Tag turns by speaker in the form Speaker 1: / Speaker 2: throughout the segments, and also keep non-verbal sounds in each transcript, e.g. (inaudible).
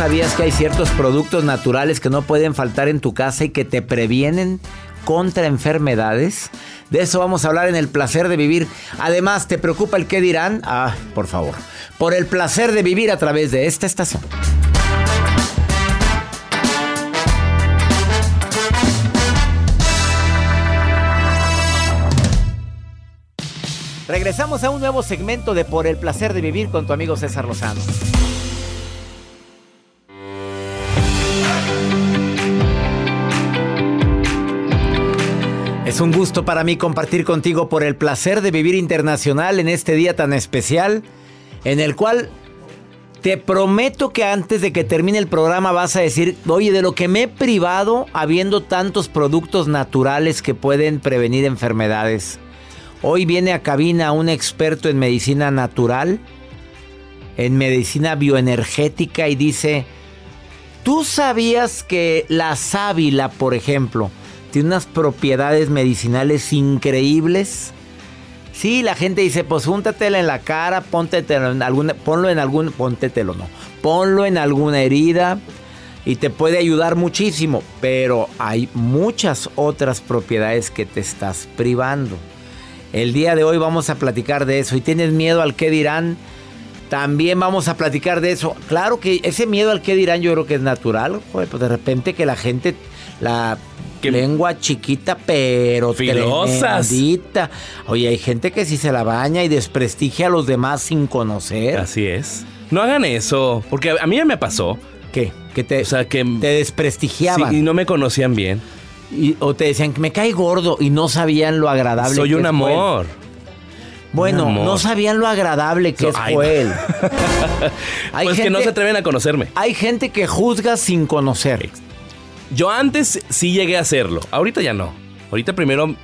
Speaker 1: Sabías que hay ciertos productos naturales que no pueden faltar en tu casa y que te previenen contra enfermedades? De eso vamos a hablar en el placer de vivir. Además, ¿te preocupa el qué dirán? Ah, por favor. Por el placer de vivir a través de esta estación. Regresamos a un nuevo segmento de Por el placer de vivir con tu amigo César Lozano. Es un gusto para mí compartir contigo por el placer de vivir internacional en este día tan especial, en el cual te prometo que antes de que termine el programa vas a decir, oye, de lo que me he privado habiendo tantos productos naturales que pueden prevenir enfermedades. Hoy viene a cabina un experto en medicina natural, en medicina bioenergética y dice, ¿tú sabías que la sábila, por ejemplo, tiene unas propiedades medicinales increíbles. Sí, la gente dice, pues úntatela en la cara, póntetelo en alguna, ponlo en algún, póntetelo no, ponlo en alguna herida y te puede ayudar muchísimo, pero hay muchas otras propiedades que te estás privando. El día de hoy vamos a platicar de eso y tienes miedo al que dirán, también vamos a platicar de eso. Claro que ese miedo al que dirán yo creo que es natural, pues de repente que la gente la lengua chiquita, pero
Speaker 2: Filosas.
Speaker 1: tremendita. Oye, hay gente que si se la baña y desprestigia a los demás sin conocer.
Speaker 2: Así es. No hagan eso, porque a mí ya me pasó.
Speaker 1: ¿Qué? Que te,
Speaker 2: O sea, que
Speaker 1: te desprestigiaban.
Speaker 2: sí, y no me conocían bien.
Speaker 1: Y- o te decían que me cae gordo y no sabían lo agradable
Speaker 2: Soy
Speaker 1: que
Speaker 2: un
Speaker 1: es
Speaker 2: amor.
Speaker 1: Bueno,
Speaker 2: Un amor.
Speaker 1: no sabían lo agradable que
Speaker 2: No,
Speaker 1: es
Speaker 2: ay,
Speaker 1: Joel. (laughs) hay,
Speaker 2: pues que no
Speaker 1: gente-
Speaker 2: se atreven a conocerme.
Speaker 1: hay gente que juzga sin conocer.
Speaker 2: Yo antes sí llegué a hacerlo. Ahorita ya no. Ahorita primero,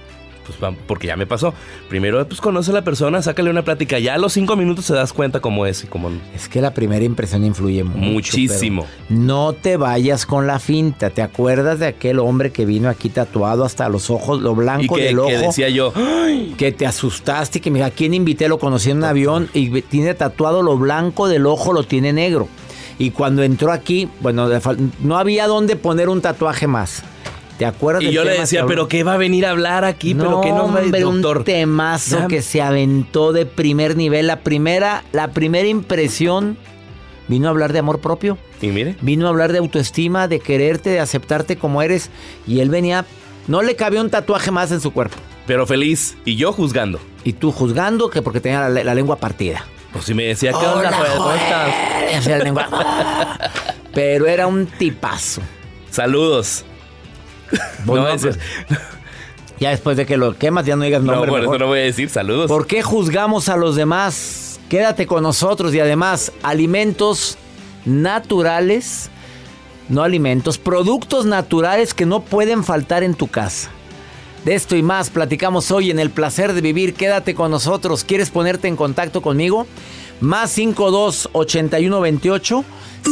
Speaker 2: pues porque ya me pasó. Primero, pues conoce a la persona, sácale una plática. Ya a los cinco minutos te das cuenta cómo es y cómo no.
Speaker 1: Es que la primera impresión influye mucho.
Speaker 2: Muchísimo.
Speaker 1: No te vayas con la finta. ¿Te acuerdas de aquel hombre que vino aquí tatuado hasta los ojos, lo
Speaker 2: Y
Speaker 1: blanco
Speaker 2: que,
Speaker 1: del ojo?
Speaker 2: que decía yo, "Ay,
Speaker 1: que te asustaste y que mira, ¿a quién invité? Lo conocí en un avión y tiene tatuado lo blanco del ojo, lo tiene negro. Y cuando entró aquí, bueno, no había dónde poner un tatuaje más. ¿Te acuerdas
Speaker 2: Y yo le decía,
Speaker 1: que-
Speaker 2: pero ¿qué va a venir a hablar aquí?
Speaker 1: no,
Speaker 2: ¿Pero qué nos va a doctor?
Speaker 1: un temazo que se aventó de primer nivel. La primera, la primera impresión vino a hablar de amor propio.
Speaker 2: Y mire,
Speaker 1: Vino a hablar de autoestima, de quererte, de aceptarte como eres. Y él venía, no le cabía un tatuaje más en su cuerpo.
Speaker 2: pero feliz. Y yo juzgando.
Speaker 1: Y tú juzgando que porque tenía la, la lengua partida.
Speaker 2: Pues si me decía, ¿qué
Speaker 1: Hola,
Speaker 2: onda,
Speaker 1: la lengua. Pero era un tipazo.
Speaker 2: Saludos. No,
Speaker 1: pues, (laughs) ya después de que lo quemas, ya no digas
Speaker 2: no,
Speaker 1: nombre.
Speaker 2: por eso no voy a decir saludos.
Speaker 1: ¿Por qué juzgamos a los demás? Quédate con nosotros y además, alimentos naturales, no alimentos, productos naturales que no pueden faltar en tu casa. De esto y más platicamos hoy en El Placer de Vivir. Quédate con nosotros. ¿Quieres ponerte en contacto conmigo? Más 52 81 28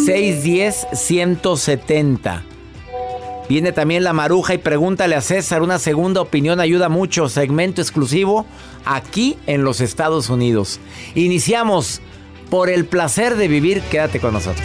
Speaker 1: 610 170. Viene también la maruja y pregúntale a César. Una segunda opinión ayuda mucho. Segmento exclusivo aquí en los Estados Unidos. Iniciamos por el placer de vivir. Quédate con nosotros.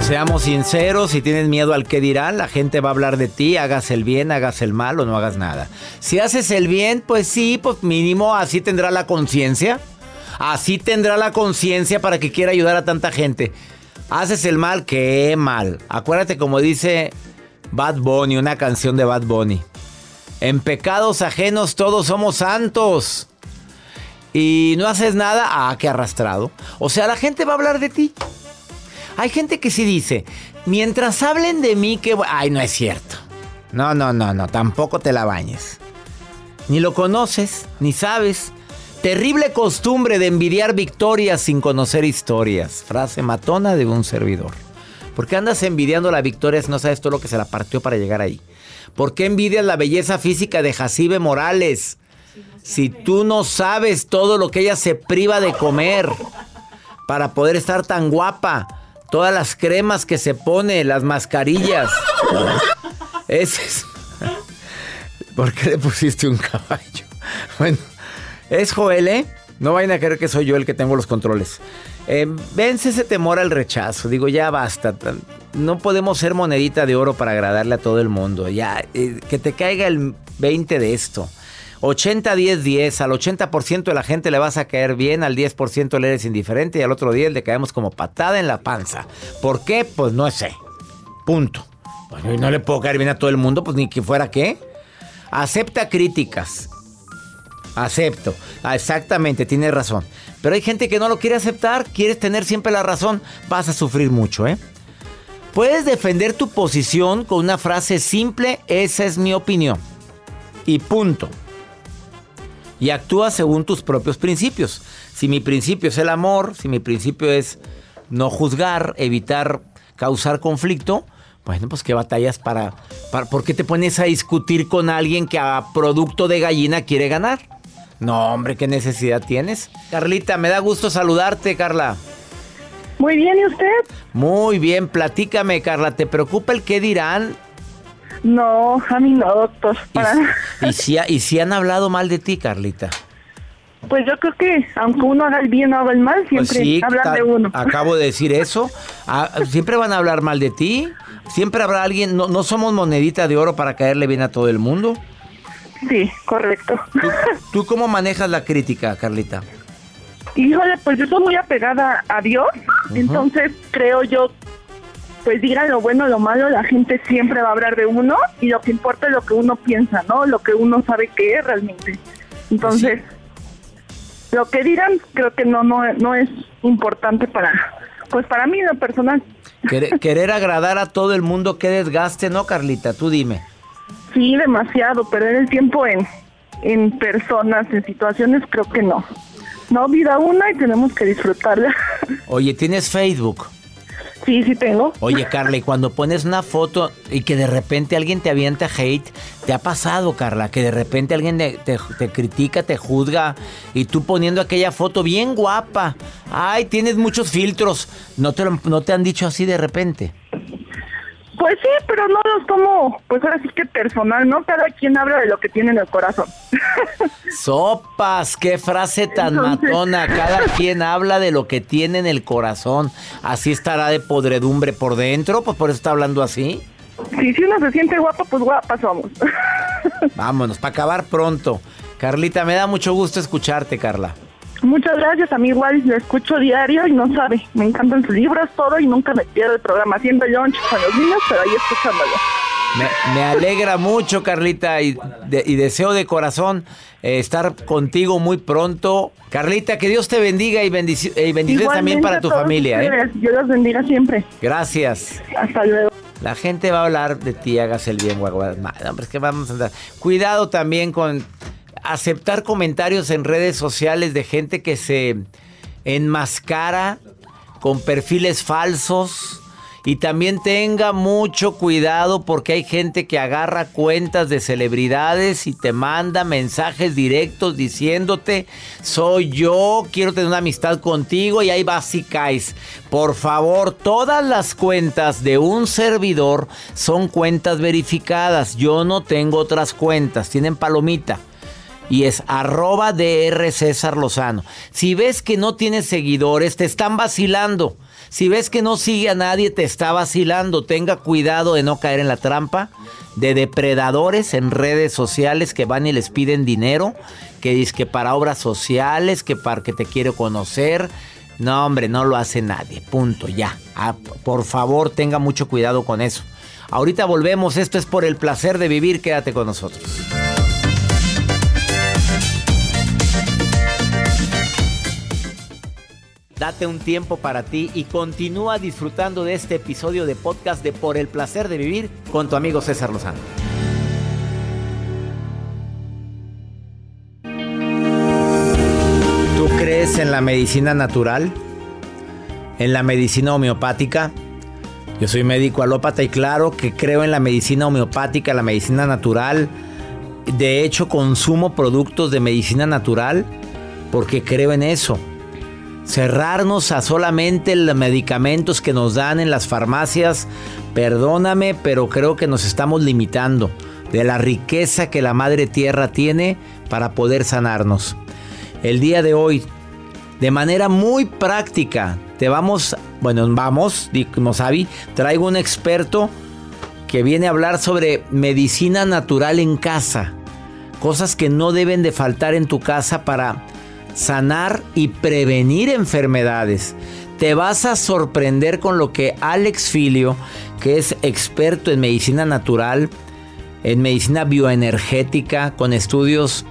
Speaker 1: Seamos sinceros, si tienes miedo al que dirán, la gente va a hablar de ti, hagas el bien, hagas el mal o no hagas nada. Si haces el bien, pues sí, pues mínimo así tendrá la conciencia. Así tendrá la conciencia para que quiera ayudar a tanta gente. Haces el mal, qué mal. Acuérdate como dice Bad Bunny, una canción de Bad Bunny. En pecados ajenos todos somos santos. Y no haces nada, ah, qué arrastrado. O sea, la gente va a hablar de ti. Hay gente que sí dice, mientras hablen de mí, que... Ay, no es cierto. No, no, no, no, tampoco te la bañes. Ni lo conoces, ni sabes. Terrible costumbre de envidiar victorias sin conocer historias. Frase matona de un servidor. ¿Por qué andas envidiando la victoria si no sabes todo lo que se la partió para llegar ahí? ¿Por qué envidias la belleza física de Jacibe Morales? Si tú no sabes todo lo que ella se priva de comer para poder estar tan guapa, todas las cremas que se pone, las mascarillas. Ese es. ¿Por qué le pusiste un caballo? Bueno, es Joel, ¿eh? No vayan a creer que soy yo el que tengo los controles. Eh, vence ese temor al rechazo. Digo, ya basta. No podemos ser monedita de oro para agradarle a todo el mundo. Ya, eh, que te caiga el 20 de esto. 80-10-10. Al 80% de la gente le vas a caer bien, al 10% le eres indiferente y al otro 10 le caemos como patada en la panza. ¿Por qué? Pues no sé. Punto. Y no le puedo caer bien a todo el mundo, pues ni que fuera qué. Acepta críticas. Acepto. Ah, exactamente, tienes razón. Pero hay gente que no lo quiere aceptar, quieres tener siempre la razón, vas a sufrir mucho, ¿eh? Puedes defender tu posición con una frase simple, esa es mi opinión. Y punto y actúa según tus propios principios. Si mi principio es el amor, si mi principio es no juzgar, evitar causar conflicto, bueno, pues qué batallas para, para ¿por qué te pones a discutir con alguien que a producto de gallina quiere ganar? No, hombre, ¿qué necesidad tienes? Carlita, me da gusto saludarte, Carla.
Speaker 3: Muy bien, ¿y usted?
Speaker 1: Muy bien, platícame, Carla, ¿te preocupa el qué dirán?
Speaker 3: No, a mí no, doctor.
Speaker 1: ¿Y, si, ¿Y si han hablado mal de ti, Carlita?
Speaker 3: Pues yo creo que aunque uno haga el bien o haga el mal,
Speaker 1: Pues
Speaker 3: siempre hablan de uno.
Speaker 1: Acabo de decir eso. Ah, siempre van a hablar mal de ti. Siempre habrá alguien. No, no somos monedita de oro para caerle bien a todo el mundo.
Speaker 3: Sí, correcto.
Speaker 1: ¿Tú, (laughs) tú cómo manejas la crítica, Carlita?
Speaker 3: Híjole, pues yo soy muy apegada a Dios. Entonces creo yo pues digan lo bueno o lo malo, la gente siempre va a hablar de uno y lo que importa es lo que uno piensa, ¿no? Lo que uno sabe que es realmente. Entonces, lo que dirán creo que no no no es importante para pues para mí lo personal.
Speaker 1: Querer, (laughs) querer agradar a todo el mundo, qué desgaste, ¿no, Carlita? Tú dime.
Speaker 3: Sí, demasiado, perder el tiempo en en personas, en situaciones, creo que no. No, vida una y tenemos que disfrutarla. (laughs)
Speaker 1: Oye, ¿tienes Facebook?
Speaker 3: Sí, sí tengo.
Speaker 1: Oye, Carla, y cuando pones una foto y que de repente alguien te avienta hate, ¿te ha pasado, Carla? Que de repente alguien te, te critica, te juzga y tú poniendo aquella foto bien guapa. Ay, tienes muchos filtros. ¿No te, lo- no te han dicho así de repente?
Speaker 3: Pues sí, pero no los tomo, pues ahora sí que personal, ¿no? Cada quien habla de lo que tiene en el corazón. (laughs)
Speaker 1: Sopas, qué frase tan
Speaker 3: Entonces-
Speaker 1: matona. Cada (laughs) quien habla de lo que tiene en el corazón. Así estará de podredumbre por dentro, pues por eso está hablando así.
Speaker 3: Sí, si uno se siente guapo, pues guapa somos. (laughs)
Speaker 1: Vámonos, para acabar pronto. Carlita, me da mucho gusto escucharte, Carla.
Speaker 3: Muchas gracias, a mí igual lo escucho diario y no sabe, me encantan sus libros, todo y nunca me pierdo el programa haciendo lunch con los niños, pero ahí escuchándolo.
Speaker 1: Me, me alegra mucho, Carlita, y, de- y deseo de corazón eh, estar contigo muy pronto. Carlita, que Dios te bendiga y, bendici- y bendiciones también para tu familia. ¿eh?
Speaker 3: Dios los bendiga siempre.
Speaker 1: Gracias.
Speaker 3: Hasta luego.
Speaker 1: La gente va a hablar de ti, hagas el bien, guagua. Ma- Hombre, es que vamos a andar. Cuidado también con aceptar comentarios en redes sociales de gente que se enmascara con perfiles falsos. Y también tenga mucho cuidado porque hay gente que agarra cuentas de celebridades y te manda mensajes directos diciéndote, soy yo, quiero tener una amistad contigo y ahí vas y caes. Por favor, todas las cuentas de un servidor son cuentas verificadas. Yo no tengo otras cuentas, tienen palomita y es arroba DR César Lozano. Si ves que no tienes seguidores, te están vacilando. Si ves que no sigue a nadie, te está vacilando. Tenga cuidado de no caer en la trampa de depredadores en redes sociales que van y les piden dinero, que dicen que para obras sociales, que para que te quiero conocer. No, hombre, no lo hace nadie. Punto, ya. Ah, por favor, tenga mucho cuidado con eso. Ahorita volvemos. Esto es por el placer de vivir. Quédate con nosotros. Date un tiempo para ti y continúa disfrutando de este episodio de podcast de Por el placer de vivir con tu amigo César Lozano. ¿Tú crees en la medicina natural? ¿En la medicina homeopática? Yo soy médico alópata y claro que creo en la medicina homeopática, la medicina natural. De hecho, consumo productos de medicina natural porque creo en eso cerrarnos a solamente los medicamentos que nos dan en las farmacias, perdóname, pero creo que nos estamos limitando de la riqueza que la Madre Tierra tiene para poder sanarnos. El día de hoy, de manera muy práctica, te vamos, bueno, vamos, como Sabi, traigo un experto que viene a hablar sobre medicina natural en casa, cosas que no deben de faltar en tu casa para sanar y prevenir enfermedades. Te vas a sorprender con lo que Alex Filio, que es experto en medicina natural, en medicina bioenergética, con estudios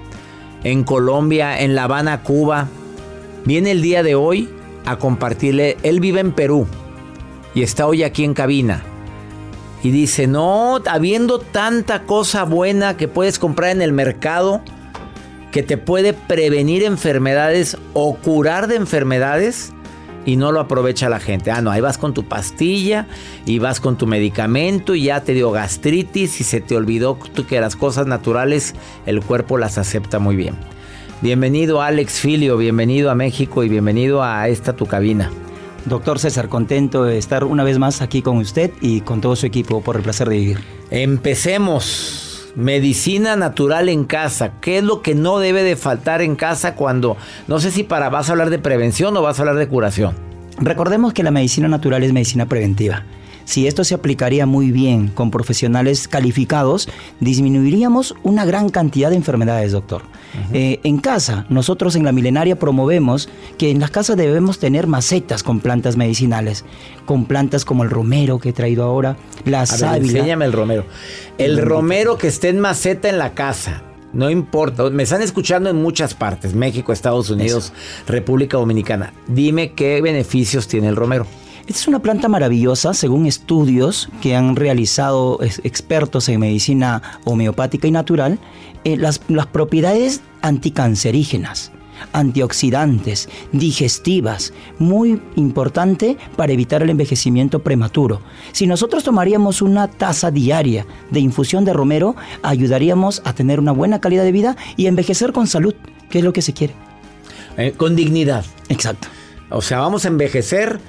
Speaker 1: en Colombia, en La Habana, Cuba, viene el día de hoy a compartirle. Él vive en Perú y está hoy aquí en cabina. Y dice, no, habiendo tanta cosa buena que puedes comprar en el mercado, que te puede prevenir enfermedades o curar de enfermedades y no lo aprovecha la gente. Ah, no, ahí vas con tu pastilla y vas con tu medicamento y ya te dio gastritis y se te olvidó que las cosas naturales el cuerpo las acepta muy bien. Bienvenido Alex Filio, bienvenido a México y bienvenido a esta tu cabina.
Speaker 4: Doctor César, contento de estar una vez más aquí con usted y con todo su equipo por el placer de vivir.
Speaker 1: Empecemos. Medicina natural en casa. ¿Qué es lo que no debe de faltar en casa cuando, no sé si para vas a hablar de prevención o vas a hablar de curación?
Speaker 4: Recordemos que la medicina natural es medicina preventiva. Si esto se aplicaría muy bien con profesionales calificados, disminuiríamos una gran cantidad de enfermedades, doctor. Eh, en casa, nosotros en la milenaria promovemos que en las casas debemos tener macetas con plantas medicinales, con plantas como el romero que he traído ahora, la
Speaker 1: A ver,
Speaker 4: sábila.
Speaker 1: enséñame el romero. El romero que esté en maceta en la casa. No importa, me están escuchando en muchas partes, México, Estados Unidos, República Dominicana. Dime qué beneficios tiene el romero.
Speaker 4: Esta es una planta maravillosa, según estudios que han realizado expertos en medicina homeopática y natural, eh, las, las propiedades anticancerígenas. antioxidantes, digestivas, muy importante para evitar el envejecimiento prematuro. Si nosotros tomaríamos una taza diaria de infusión de romero, ayudaríamos a tener una buena calidad de vida y envejecer con salud, que es lo que se quiere.
Speaker 1: Eh, con dignidad.
Speaker 4: Exacto.
Speaker 1: O sea, vamos a envejecer,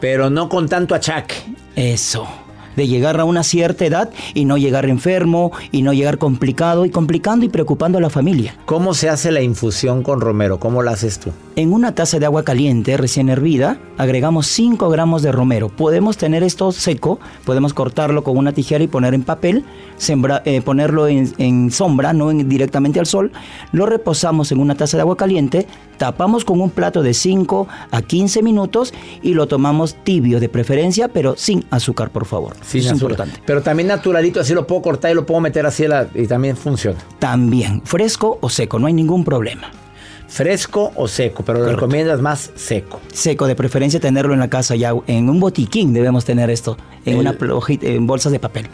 Speaker 1: pero no con tanto achaque.
Speaker 4: Eso de llegar a una cierta edad y no llegar enfermo y no llegar complicado y complicando y preocupando a la familia.
Speaker 1: ¿Cómo se hace la infusión con romero? ¿Cómo la haces tú?
Speaker 4: En una taza de agua caliente recién hervida, agregamos 5 gramos de romero. Podemos tener esto seco, podemos cortarlo con una tijera y poner en papel, eh, ponerlo en, sombra, no directamente al sol. Lo reposamos en una taza de agua caliente, tapamos con un plato de 5 a 15 minutos y lo tomamos tibio de preferencia, pero sin azúcar, por favor.
Speaker 1: Sí, es importante. Pero también naturalito, así lo puedo cortar y lo puedo meter así y también funciona.
Speaker 4: También, fresco o seco, no hay ningún problema.
Speaker 1: Fresco o seco, pero lo recomiendas más seco.
Speaker 4: Seco, de preferencia tenerlo en la casa ya, en un botiquín debemos tener esto, en, una en bolsas de papel.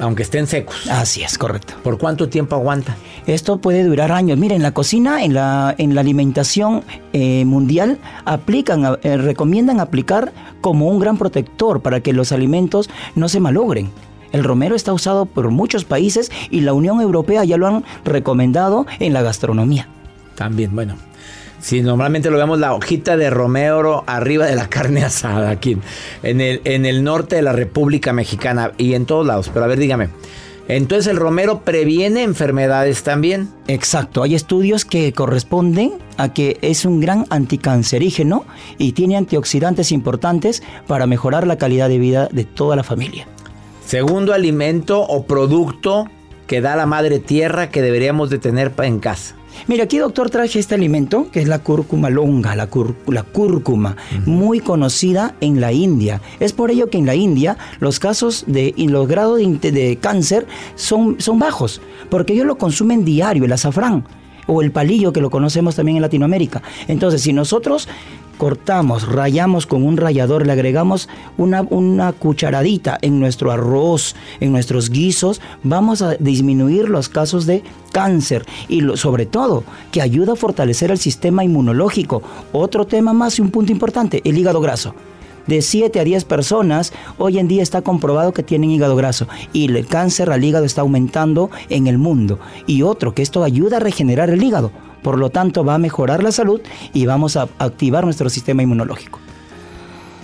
Speaker 1: Aunque estén secos.
Speaker 4: Así es, correcto.
Speaker 1: ¿Por cuánto tiempo aguanta?
Speaker 4: Esto puede durar años. Miren, en la cocina, en la, en la alimentación eh, mundial, aplican, eh, recomiendan aplicar como un gran protector para que los alimentos no se malogren. El romero está usado por muchos países y la Unión Europea ya lo han recomendado en la gastronomía.
Speaker 1: También, bueno, si normalmente lo vemos la hojita de romero arriba de la carne (laughs) asada aquí en el, en el norte de la República Mexicana y en todos lados. Pero a ver, dígame. Entonces el romero previene enfermedades también.
Speaker 4: Exacto, hay estudios que corresponden a que es un gran anticancerígeno y tiene antioxidantes importantes para mejorar la calidad de vida de toda la familia.
Speaker 1: Segundo alimento o producto que da la madre tierra que deberíamos de tener en casa.
Speaker 4: Mira, aquí doctor traje este alimento que es la cúrcuma longa, la, cúrcuma, muy conocida en la India. Es por ello que en la India los casos de y los grados de, de cáncer son, son bajos, porque ellos lo consumen diario, el azafrán o el palillo que lo conocemos también en Latinoamérica. Entonces, si nosotros cortamos, rayamos con un rallador, le agregamos una, una cucharadita en nuestro arroz, en nuestros guisos, vamos a disminuir los casos de cáncer y sobre todo que ayuda a fortalecer el sistema inmunológico. Otro tema más y un punto importante, el hígado graso de 7 a 10 personas hoy en día está comprobado que tienen hígado graso y el cáncer al hígado está aumentando en el mundo. Y otro, que esto ayuda a regenerar el hígado. Por lo tanto, va a mejorar la salud y vamos a activar nuestro sistema inmunológico.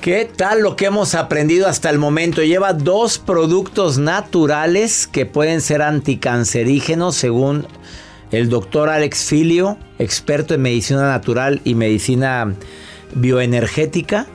Speaker 1: ¿Qué tal lo que hemos aprendido hasta el momento? Lleva dos productos naturales que pueden ser anticancerígenos según el doctor Alex Filio, experto en medicina natural y medicina bioenergética.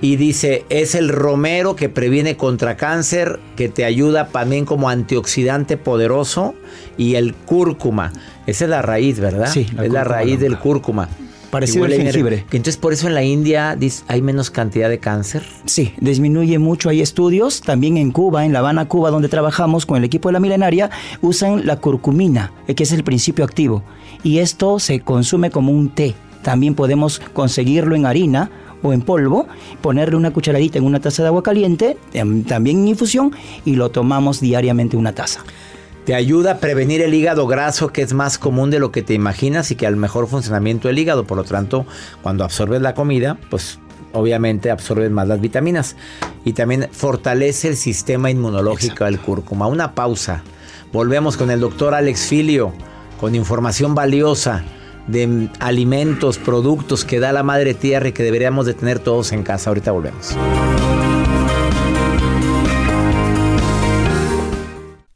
Speaker 1: Y dice, es el romero que previene contra cáncer, que te ayuda también como antioxidante poderoso. Y el cúrcuma, esa es la raíz, ¿verdad?
Speaker 4: Sí,
Speaker 1: es la raíz del cúrcuma.
Speaker 4: Parecido al jengibre.
Speaker 1: Entonces, por eso en la India hay menos cantidad de cáncer.
Speaker 4: Sí, disminuye mucho. Hay estudios. También en Cuba, en La Habana, Cuba, donde trabajamos con el equipo de la milenaria, usan la curcumina, eh, que es el principio activo. Y esto se consume como un té. También podemos conseguirlo en harina o en polvo, ponerle una cucharadita en una taza de agua caliente, em, también en infusión, y lo tomamos diariamente una taza.
Speaker 1: Te ayuda a prevenir el hígado graso, que es más común de lo que te imaginas y que al mejor funcionamiento del hígado. Por lo tanto, cuando absorbes la comida, pues obviamente absorbes más las vitaminas. Y también fortalece el sistema inmunológico del cúrcuma. Una pausa. Volvemos con el doctor Alex Filio, con información valiosa de alimentos, productos que da la madre tierra y que deberíamos de tener todos en casa. Ahorita volvemos.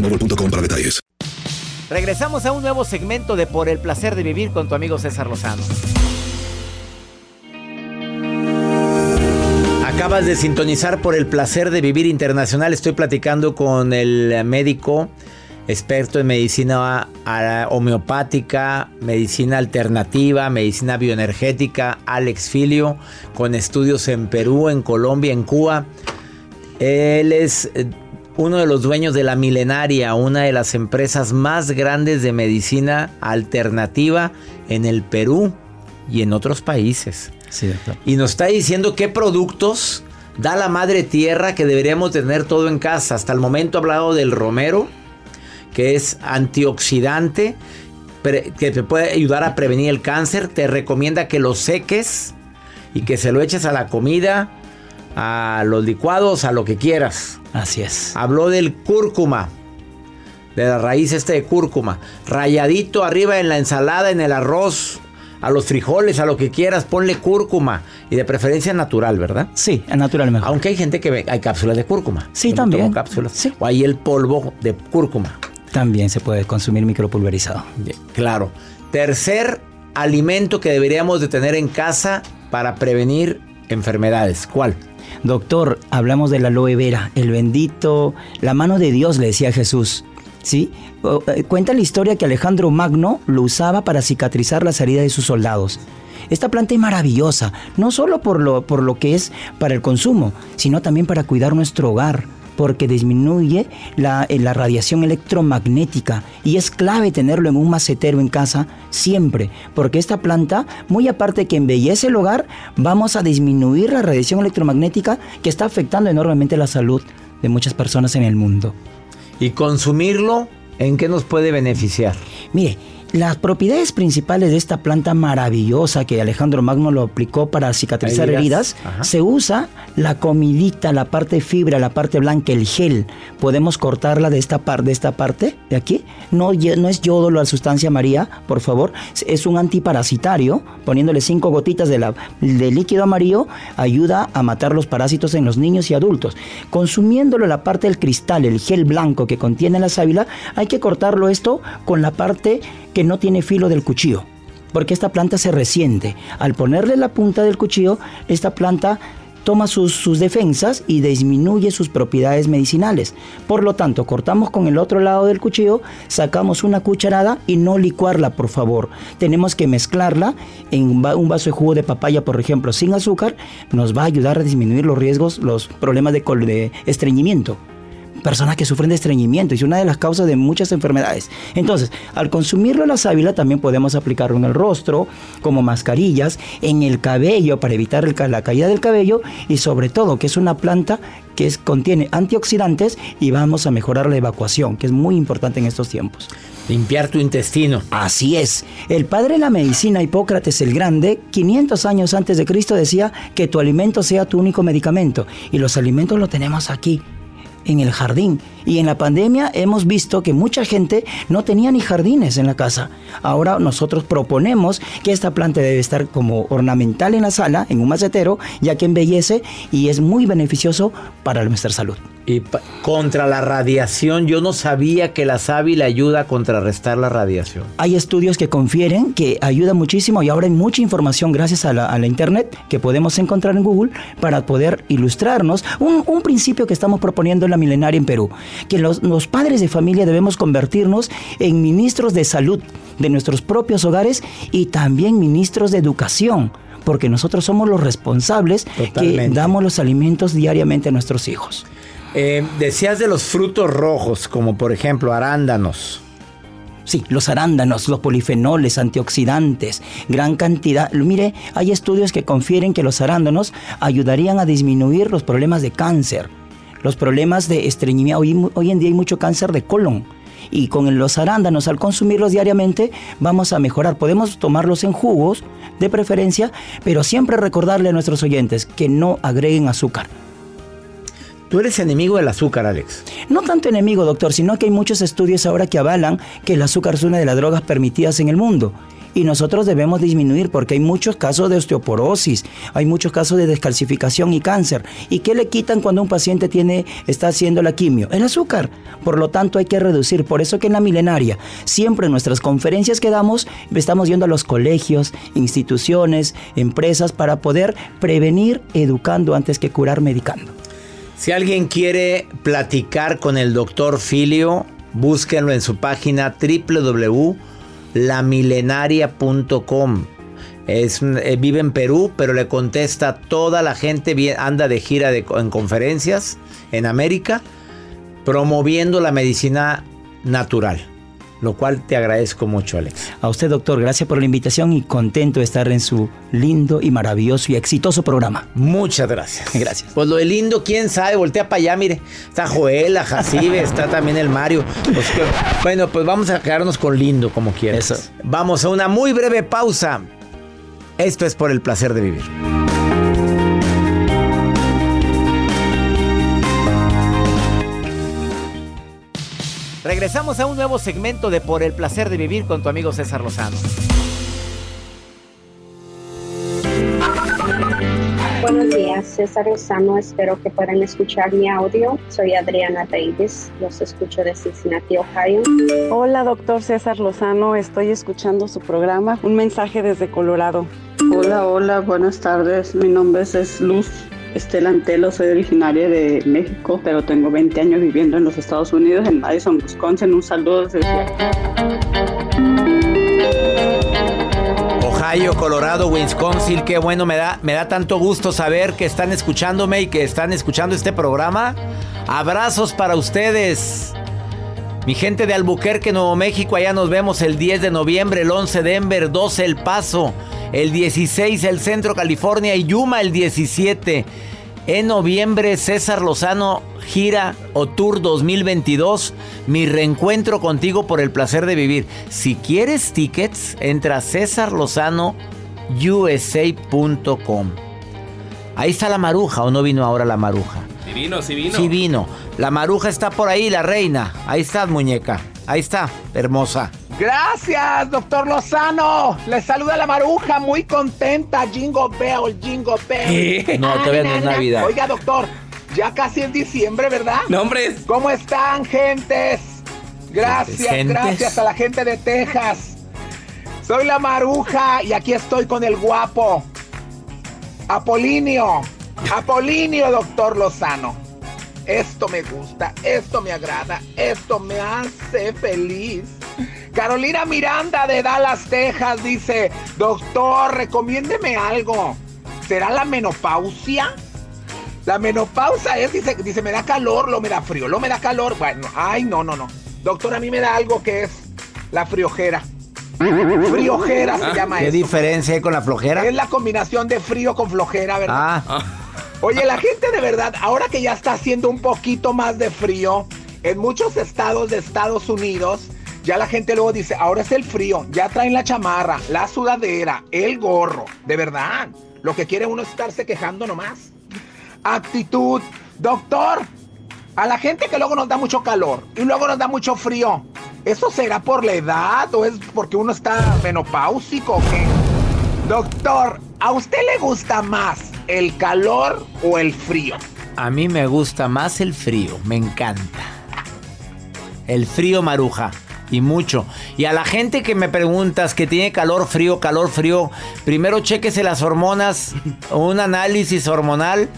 Speaker 5: boostmobile.com para detalles.
Speaker 1: Regresamos a un nuevo segmento de Por el placer de vivir con tu amigo César Lozano. Acabas de sintonizar por el placer de vivir internacional. Estoy platicando con el médico experto en medicina homeopática, medicina alternativa, medicina bioenergética, Alex Filio, con estudios en Perú, en Colombia, en Cuba. Él es eh, uno de los dueños de la Milenaria, una de las empresas más grandes de medicina alternativa en el Perú y en otros países. y nos está diciendo qué productos da la madre tierra que deberíamos tener todo en casa. Hasta el momento ha hablado del romero, que es antioxidante, que te puede ayudar a prevenir el cáncer. Te recomienda que lo seques y que se lo eches a la comida, a los licuados, a lo que quieras.
Speaker 4: Así es.
Speaker 1: Habló del cúrcuma, de la raíz este de cúrcuma, rayadito arriba en la ensalada, en el arroz, a los frijoles, a lo que quieras, ponle cúrcuma y de preferencia natural, ¿verdad?
Speaker 4: Sí, natural mejor.
Speaker 1: Aunque hay gente que ve, hay cápsulas de cúrcuma.
Speaker 4: Sí, también.
Speaker 1: Cápsulas. Sí. O hay el polvo de cúrcuma.
Speaker 4: También se puede consumir micropulverizado.
Speaker 1: Claro. Tercer alimento que deberíamos de tener en casa para prevenir enfermedades. ¿Cuál?
Speaker 4: Doctor, hablamos de la aloe vera, el bendito, la mano de Dios, le decía Jesús. ¿Sí? Eh, cuenta la historia que Alejandro Magno lo usaba para cicatrizar las heridas de sus soldados. Esta planta es maravillosa, no solo por lo, por lo que es para el consumo, sino también para cuidar nuestro hogar, porque disminuye la, eh, la, radiación electromagnética y es clave tenerlo en un macetero en casa siempre, porque esta planta, muy aparte que embellece el hogar, vamos a disminuir la radiación electromagnética que está afectando enormemente la salud de muchas personas en el mundo.
Speaker 1: ¿Y consumirlo en qué nos puede beneficiar?
Speaker 4: Mire, las propiedades principales de esta planta maravillosa que Alejandro Magno lo aplicó para cicatrizar heridas, se usa la comidita, la parte fibra, la parte blanca, el gel. Podemos cortarla de esta, parte, de esta parte, de aquí. No, no es yodo la sustancia María, por favor. Es un antiparasitario. Poniéndole cinco gotitas de, la, de líquido amarillo, ayuda a matar los parásitos en los niños y adultos. Consumiéndolo la parte del cristal, el gel blanco que contiene la sábila, hay que cortarlo esto con la parte que no tiene filo del cuchillo, porque esta planta se resiente. Al ponerle la punta del cuchillo, esta planta toma sus, defensas y disminuye sus propiedades medicinales. Por lo tanto, cortamos con el otro lado del cuchillo, sacamos una cucharada y no licuarla, por favor. Tenemos que mezclarla en un vaso de jugo de papaya, por ejemplo, sin azúcar. Nos va a ayudar a disminuir los riesgos, los problemas de estreñimiento personas que sufren de estreñimiento, es una de las causas de muchas enfermedades. Entonces, al consumirlo la sábila también podemos aplicarlo en el rostro, como mascarillas, en el cabello para evitar la caída del cabello y sobre todo que es una planta que contiene antioxidantes y vamos a mejorar la evacuación, que es muy importante en estos tiempos.
Speaker 1: Limpiar tu intestino.
Speaker 4: Así es. El padre de la medicina, Hipócrates el Grande, 500 años antes de Cristo decía que tu alimento sea tu único medicamento. Y los alimentos los tenemos aquí, en el jardín. Y en la pandemia hemos visto que mucha gente no tenía ni jardines en la casa. Ahora nosotros proponemos que esta planta debe estar como ornamental en la sala, en un macetero, ya que embellece y es muy beneficioso para nuestra salud.
Speaker 1: Y contra la radiación, yo no sabía que la sábila ayuda a contrarrestar la radiación.
Speaker 4: Hay estudios que confieren que ayuda muchísimo y ahora hay mucha información gracias a la, internet que podemos encontrar en Google para poder ilustrarnos un, un principio que estamos proponiendo en la milenaria en Perú que los, padres de familia debemos convertirnos en ministros de salud de nuestros propios hogares y también ministros de educación porque nosotros somos los responsables que damos los alimentos diariamente a nuestros hijos.
Speaker 1: Eh, decías de los frutos rojos, como por ejemplo arándanos.
Speaker 4: Sí, los arándanos, los polifenoles, antioxidantes, gran cantidad. Mire, hay estudios que confieren que los arándanos ayudarían a disminuir los problemas de cáncer los problemas de estreñimiento. Hoy, hoy en día hay mucho cáncer de colon y con los arándanos al consumirlos diariamente vamos a mejorar. Podemos tomarlos en jugos de preferencia, pero siempre recordarle a nuestros oyentes que no agreguen azúcar.
Speaker 1: Tú eres enemigo del azúcar, Alex.
Speaker 4: No tanto enemigo, doctor, sino que hay muchos estudios ahora que avalan que el azúcar es una de las drogas permitidas en el mundo y nosotros debemos disminuir porque hay muchos casos de osteoporosis, hay muchos casos de descalcificación y cáncer. ¿Y qué le quitan cuando un paciente tiene, está haciendo la quimio? El azúcar. Por lo tanto hay que reducir. Por eso que en la milenaria, siempre en nuestras conferencias que damos, estamos yendo a los colegios, instituciones, empresas para poder prevenir educando antes que curar medicando.
Speaker 1: Si alguien quiere platicar con el doctor Filio, búsquenlo en su página www lamilenaria.com. Eh, vive en Perú, pero le contesta toda la gente, anda de gira en conferencias en América, promoviendo la medicina natural lo cual te agradezco mucho, Alex.
Speaker 4: A usted, doctor, gracias por la invitación y contento de estar en su lindo y maravilloso y exitoso programa.
Speaker 1: Muchas gracias.
Speaker 4: Gracias.
Speaker 1: Pues lo de lindo, quién sabe, voltea para allá, mire. Está Joel, la Jacibe, (laughs) está también el Mario. Pues bueno, pues vamos a quedarnos con lindo como quieras. Vamos a una muy breve pausa. Esto es por el placer de vivir. Regresamos a un nuevo segmento de Por el placer de vivir con tu amigo César Lozano.
Speaker 6: Buenos días, César Lozano. Espero que puedan escuchar mi audio. Soy Adriana Davis. Los escucho de Cincinnati, Ohio.
Speaker 7: Hola, doctor César Lozano. Estoy escuchando su programa. Un mensaje desde Colorado.
Speaker 8: Hola, hola. Buenas tardes. Mi nombre es Luz Estela Antelo, soy originaria de México, pero tengo 20 años viviendo en los Estados Unidos, en Madison, Wisconsin. Un saludo desde
Speaker 1: Ohio, Colorado, Wisconsin, qué bueno, me da, me da tanto gusto saber que están escuchándome y que están escuchando este programa. Abrazos para ustedes. Mi gente de Albuquerque, Nuevo México, allá nos vemos el 10 de noviembre, el 11 Denver, 12 El Paso, el 16 el Centro California y Yuma el 17. En noviembre, César Lozano gira o tour 2022. Mi reencuentro contigo por el placer de vivir. Si quieres tickets, entra a cesarlozanousa.com. Ahí está la maruja, ¿o no vino ahora la maruja?
Speaker 2: Sí vino, sí vino.
Speaker 1: Sí vino. La maruja está por ahí, la reina. Ahí está, muñeca. Ahí está, hermosa.
Speaker 9: Gracias, doctor Lozano. Le saluda la maruja, muy contenta. Jingo Bell, Jingo Bell.
Speaker 1: No, todavía no es Navidad.
Speaker 9: Oiga, doctor, ya casi es diciembre, ¿verdad?
Speaker 2: Nombres.
Speaker 9: ¿Cómo están, gentes? Gracias, gracias a la gente de Texas. Soy la maruja y aquí estoy con el guapo. Apolinio. Apolinio, doctor Lozano. Esto me gusta, esto me agrada, esto me hace feliz. Carolina Miranda de Dallas, Texas dice, doctor, recomiéndeme algo. ¿Será la menopausia? La menopausa es, dice, dice, me da calor, lo me da frío, lo me da calor. Bueno, ay, no, no, no. Doctor, a mí me da algo que es la friojera. Friojera se llama
Speaker 1: ¿Qué
Speaker 9: eso.
Speaker 1: diferencia hay con la flojera?
Speaker 9: Es la combinación de frío con flojera, ¿verdad?
Speaker 1: Ah,
Speaker 9: Oye, la gente de verdad, ahora que ya está haciendo un poquito más de frío, en muchos estados de Estados Unidos, ya la gente luego dice, ahora es el frío, ya traen la chamarra, la sudadera, el gorro, de verdad. Lo que quiere uno es estarse quejando nomás. Actitud, doctor, a la gente que luego nos da mucho calor y luego nos da mucho frío, ¿eso será por la edad o es porque uno está menopáusico o qué? Doctor, ¿a usted le gusta más el calor o el frío?
Speaker 1: a mí me gusta más el frío, me encanta. El frío maruja. Y mucho. Y a la gente que me preguntas que tiene calor, frío, calor, frío, primero chequese las hormonas, un análisis hormonal.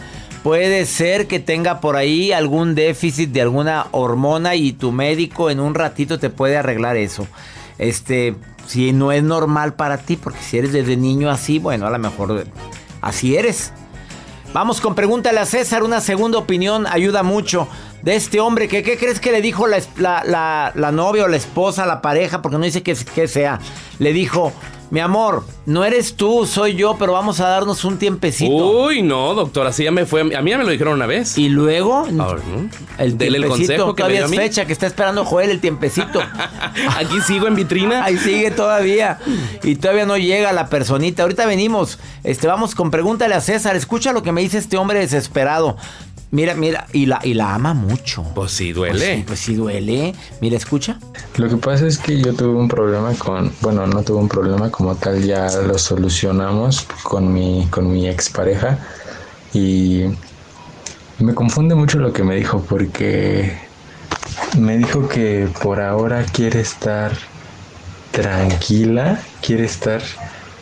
Speaker 1: Puede ser que tenga por ahí algún déficit de alguna hormona y tu médico en un ratito te puede arreglar eso. Este, si no es normal para ti, porque si eres desde niño así, bueno, a lo mejor así eres. Vamos con pregúntale a César, una segunda opinión ayuda mucho de este hombre que qué crees que le dijo la, la- la- la novia o la esposa, la pareja, porque no dice que, que sea. Le dijo, Mi amor, no eres tú, soy yo, pero vamos a darnos un tiempecito.
Speaker 2: Uy, no, doctor, así ya me fue. A mí ya me lo dijeron una vez.
Speaker 1: Y luego,
Speaker 2: Ahora, ¿no?
Speaker 1: el
Speaker 2: Dele el consejo que me
Speaker 1: todavía
Speaker 2: a
Speaker 1: es
Speaker 2: mí.
Speaker 1: fecha que está esperando Joel el tiempecito. (laughs)
Speaker 2: Aquí sigo en vitrina.
Speaker 1: Ahí sigue todavía. Y todavía no llega la personita. Ahorita venimos. Este, vamos con pregúntale a César. Escucha lo que me dice este hombre desesperado. Mira, mira, y la, y la ama mucho.
Speaker 2: Pues sí,
Speaker 1: Pues
Speaker 2: duele.
Speaker 1: sí, pues sí duele. Mira, escucha.
Speaker 10: Lo que pasa es que yo tuve un problema con, bueno, no tuve un problema como tal, ya lo solucionamos con mi, con mi expareja y me confunde mucho lo que me dijo porque me dijo que por ahora quiere estar tranquila, quiere estar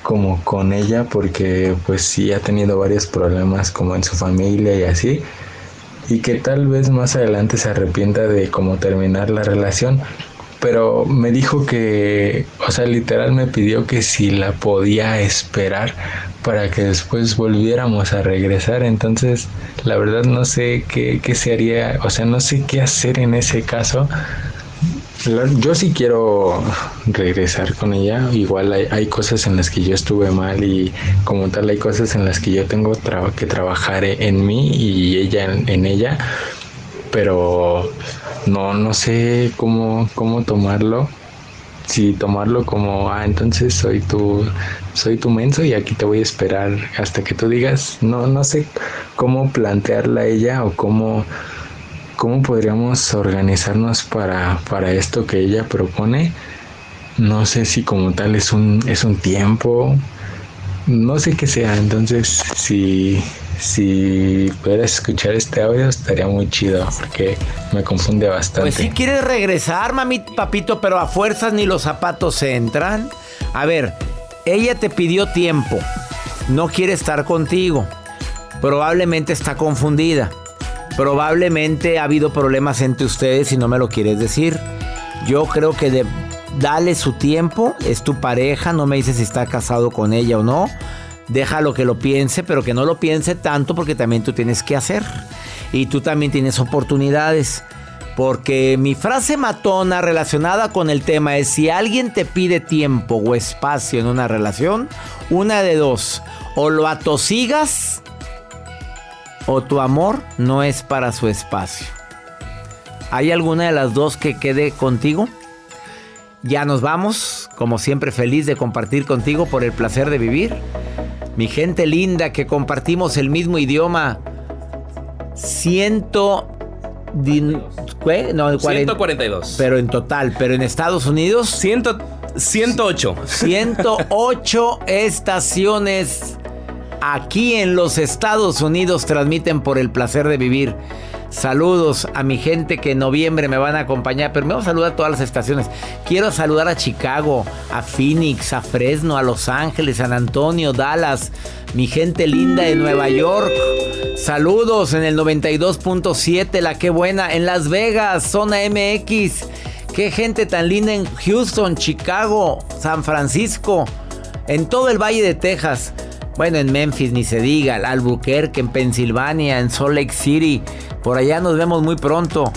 Speaker 10: como con ella porque pues sí ha tenido varios problemas como en su familia y así y que tal vez más adelante se arrepienta de cómo terminar la relación. Pero me dijo que, o sea, literal me pidió que si la podía esperar para que después volviéramos a regresar. Entonces, la verdad no sé qué, qué se haría, o sea, no sé qué hacer en ese caso. Yo sí quiero regresar con ella. Igual hay, hay cosas en las que yo estuve mal y como tal hay cosas en las que yo tengo que trabajar e- en mí y ella en, en ella. Pero no, no sé cómo, cómo tomarlo. Si tomarlo como, ah, entonces soy tu, soy tu menso y aquí te voy a esperar hasta que tú digas. No, no sé cómo plantearla a ella o cómo, ¿Cómo podríamos organizarnos para, para esto que ella propone? No sé si como tal es un, es un tiempo, no sé qué sea, entonces si, si pudieras escuchar este audio estaría muy chido porque me confunde bastante.
Speaker 1: Pues si quieres regresar, mami, papito, pero a fuerzas ni los zapatos entran. A ver, ella te pidió tiempo. No quiere estar contigo. Probablemente está confundida. Probablemente ha habido problemas entre ustedes y no me lo quieres decir. Yo creo que dale su tiempo. Es tu pareja. No me dices si está casado con ella o no. Déjalo que lo piense, pero que no lo piense tanto porque también tú tienes que hacer. Y tú también tienes oportunidades. Porque mi frase matona relacionada con el tema es si alguien te pide tiempo o espacio en una relación, una de dos, o lo atosigas o tu amor no es para su espacio. ¿Hay alguna de las dos que quede contigo? Ya nos vamos, como siempre feliz de compartir contigo por el placer de vivir. Mi gente linda que compartimos el mismo idioma. Ciento... din- ¿qué? No, cuaren-
Speaker 2: 142.
Speaker 1: Pero en total, pero en Estados Unidos...
Speaker 2: 100, 108.
Speaker 1: 108 estaciones aquí en los Estados Unidos transmiten por el placer de vivir. Saludos a mi gente que en noviembre me van a acompañar, pero me voy a saludar a todas las estaciones. Quiero saludar a Chicago, a Phoenix, a Fresno, a Los Ángeles, San Antonio, Dallas, mi gente linda de Nueva York. Saludos en el 92.7, la que buena, en Las Vegas, zona MX. Qué gente tan linda en Houston, Chicago, San Francisco, en todo el Valle de Texas. Bueno, en Memphis ni se diga, Albuquerque, en Pensilvania, en Salt Lake City. Por allá nos vemos muy pronto.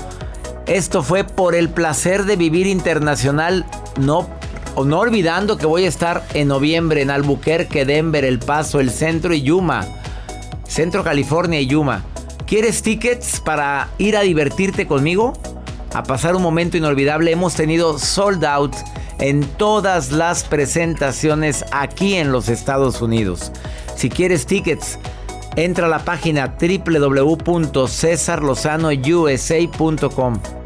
Speaker 1: Esto fue por el placer de vivir internacional. No, olvidando que voy a estar en noviembre en Albuquerque, Denver, El Paso, El Centro y Yuma. Centro California y Yuma. ¿Quieres tickets para ir a divertirte conmigo? A pasar un momento inolvidable. Hemos tenido sold out en todas las presentaciones aquí en los Estados Unidos. Si quieres tickets, entra a la página www.cesarlozanousa.com.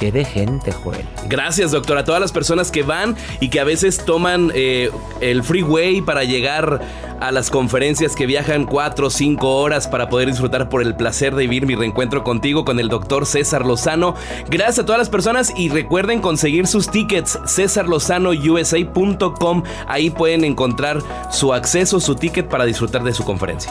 Speaker 1: Qué de gente, Joel.
Speaker 2: Gracias, doctor, a todas las personas que van y que a veces toman eh, el freeway para llegar a las conferencias que viajan cuatro o cinco horas para poder disfrutar por el placer de vivir mi reencuentro contigo con el doctor César Lozano. Gracias a todas las personas y recuerden conseguir sus tickets cesarlozanousa.com. Ahí pueden encontrar su acceso, su ticket para disfrutar de su conferencia.